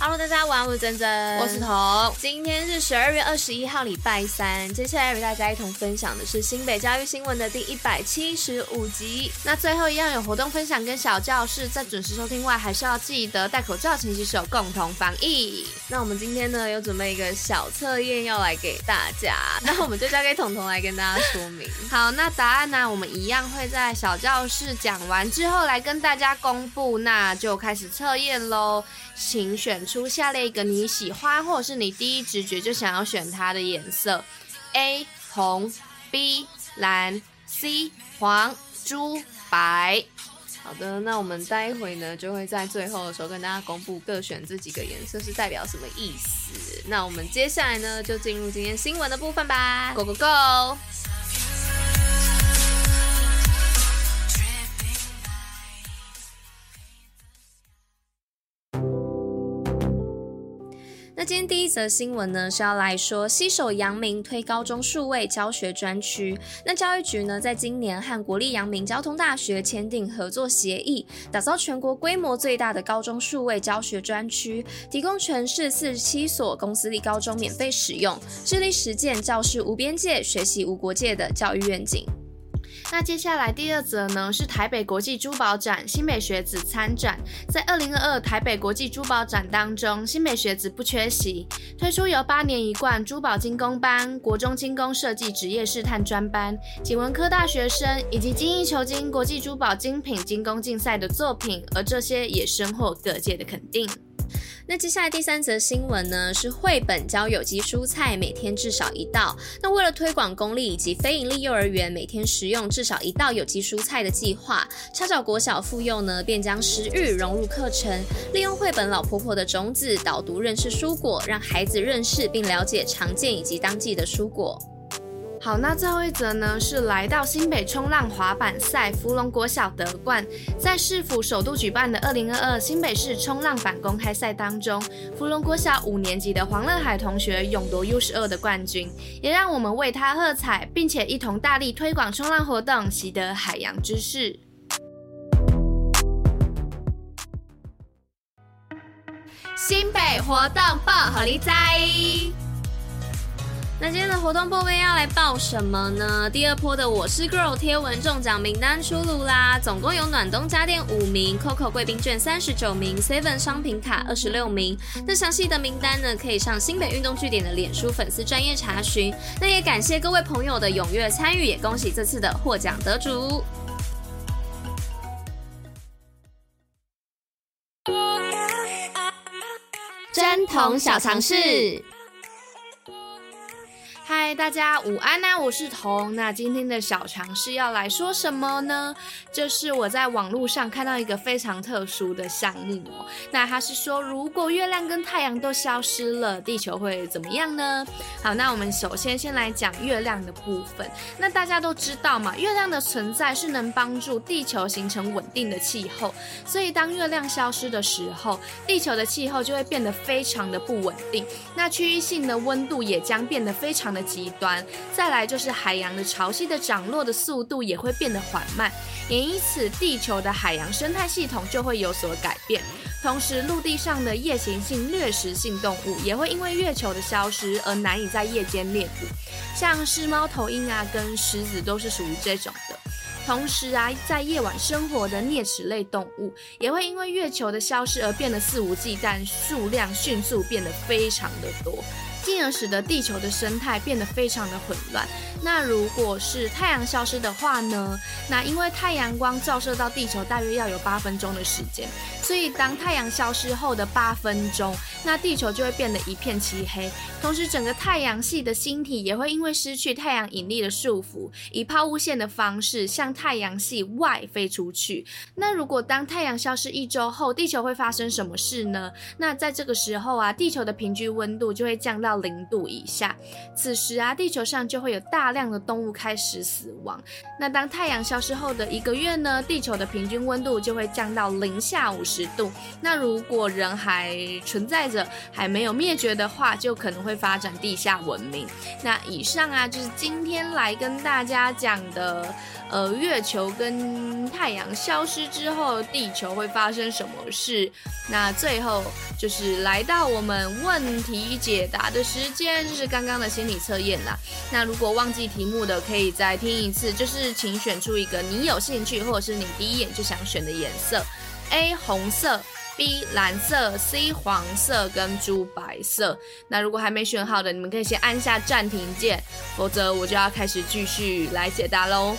Hello，大家晚安，我是珍珍，我是彤。今天是十二月二十一号，礼拜三。接下来与大家一同分享的是新北教育新闻的第一百七十五集。那最后一样有活动分享跟小教室，在准时收听外，还是要记得戴口罩、勤洗手，共同防疫。那我们今天呢，有准备一个小测验要来给大家，那我们就交给彤彤来跟大家说明。好，那答案呢，我们一样会在小教室讲完之后来跟大家公布，那就开始测验喽，请选。出下列一个你喜欢，或者是你第一直觉就想要选它的颜色：A 红，B 蓝，C 黄，猪白。好的，那我们待会呢就会在最后的时候跟大家公布各选这几个颜色是代表什么意思。那我们接下来呢就进入今天新闻的部分吧，Go Go Go！今天第一则新闻呢，是要来说西手阳明推高中数位教学专区。那教育局呢，在今年和国立阳明交通大学签订合作协议，打造全国规模最大的高中数位教学专区，提供全市四十七所公私立高中免费使用，致力实践教师无边界、学习无国界的教育愿景。那接下来第二则呢，是台北国际珠宝展，新美学子参展。在二零二二台北国际珠宝展当中，新美学子不缺席，推出由八年一贯珠宝精工班、国中精工设计职业试探专班、景文科大学生以及精益求精国际珠宝精品精工竞赛的作品，而这些也深获各界的肯定。那接下来第三则新闻呢，是绘本教有机蔬菜，每天至少一道。那为了推广公立以及非营利幼儿园每天食用至少一道有机蔬菜的计划，叉角国小附幼呢便将食育融入课程，利用绘本老婆婆的种子导读认识蔬果，让孩子认识并了解常见以及当季的蔬果。好，那最后一则呢，是来到新北冲浪滑板赛，芙蓉国小得冠。在市府首度举办的二零二二新北市冲浪板公开赛当中，芙蓉国小五年级的黄乐海同学勇夺 U 十二的冠军，也让我们为他喝彩，并且一同大力推广冲浪活动，习得海洋知识。新北活动报，好利在。那今天的活动报备要来报什么呢？第二波的我是 Girl 贴文中奖名单出炉啦！总共有暖冬家电五名，Coco 贵宾券三十九名，Seven 商品卡二十六名。那详细的名单呢，可以上新北运动据点的脸书粉丝专页查询。那也感谢各位朋友的踊跃参与，也恭喜这次的获奖得主。贞童小尝试。Hi. 嗨，大家午安呐、我是彤。那今天的小常识要来说什么呢？就是我在网络上看到一个非常特殊的项目哦。那它是说，如果月亮跟太阳都消失了，地球会怎么样呢？好，那我们首先先来讲月亮的部分。那大家都知道嘛，月亮的存在是能帮助地球形成稳定的气候。所以当月亮消失的时候，地球的气候就会变得非常的不稳定。那区域性的温度也将变得非常的端，再来就是海洋的潮汐的涨落的速度也会变得缓慢，也因此地球的海洋生态系统就会有所改变。同时，陆地上的夜行性掠食性动物也会因为月球的消失而难以在夜间猎捕，像是猫头鹰啊跟狮子都是属于这种的。同时啊，在夜晚生活的啮齿类动物也会因为月球的消失而变得肆无忌惮，数量迅速变得非常的多。进而使得地球的生态变得非常的混乱。那如果是太阳消失的话呢？那因为太阳光照射到地球大约要有八分钟的时间，所以当太阳消失后的八分钟，那地球就会变得一片漆黑。同时，整个太阳系的星体也会因为失去太阳引力的束缚，以抛物线的方式向太阳系外飞出去。那如果当太阳消失一周后，地球会发生什么事呢？那在这个时候啊，地球的平均温度就会降到到零度以下。此时啊，地球上就会有大量的动物开始死亡。那当太阳消失后的一个月呢，地球的平均温度就会降到零下五十度。那如果人还存在着，还没有灭绝的话，就可能会发展地下文明。那以上啊，就是今天来跟大家讲的。呃，月球跟太阳消失之后，地球会发生什么事？那最后就是来到我们问题解答的时间，就是刚刚的心理测验啦。那如果忘记题目的，可以再听一次。就是请选出一个你有兴趣，或者是你第一眼就想选的颜色：A 红色，B 蓝色，C 黄色跟猪白色。那如果还没选好的，你们可以先按下暂停键，否则我就要开始继续来解答喽。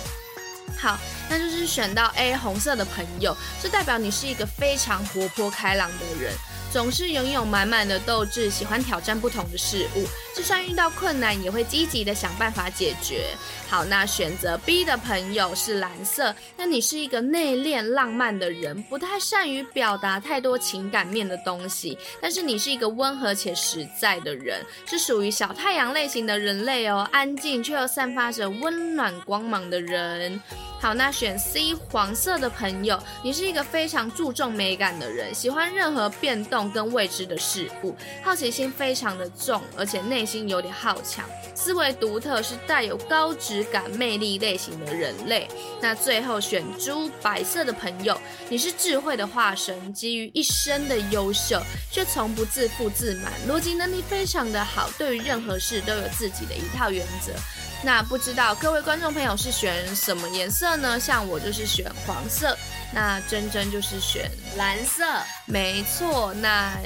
好，那就是选到 A 红色的朋友，这代表你是一个非常活泼开朗的人。总是拥有满满的斗志，喜欢挑战不同的事物，就算遇到困难也会积极的想办法解决。好，那选择 B 的朋友是蓝色，那你是一个内敛浪漫的人，不太善于表达太多情感面的东西，但是你是一个温和且实在的人，是属于小太阳类型的人类哦，安静却又散发着温暖光芒的人。好，那选 C 黄色的朋友，你是一个非常注重美感的人，喜欢任何变动跟未知的事物，好奇心非常的重，而且内心有点好强，思维独特，是带有高质感魅力类型的人类。那最后选猪白色的朋友，你是智慧的化身，基于一生的优秀，却从不自负自满，逻辑能力非常的好，对于任何事都有自己的一套原则。那不知道各位观众朋友是选什么颜色呢？像我就是选黄色，那珍珍就是选蓝色，没错。那那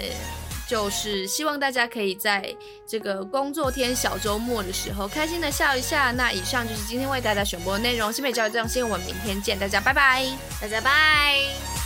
就是希望大家可以在这个工作天小周末的时候开心的笑一下。那以上就是今天为大家选播的内容，新美教育这样新，我们明天见，大家拜拜，大家拜。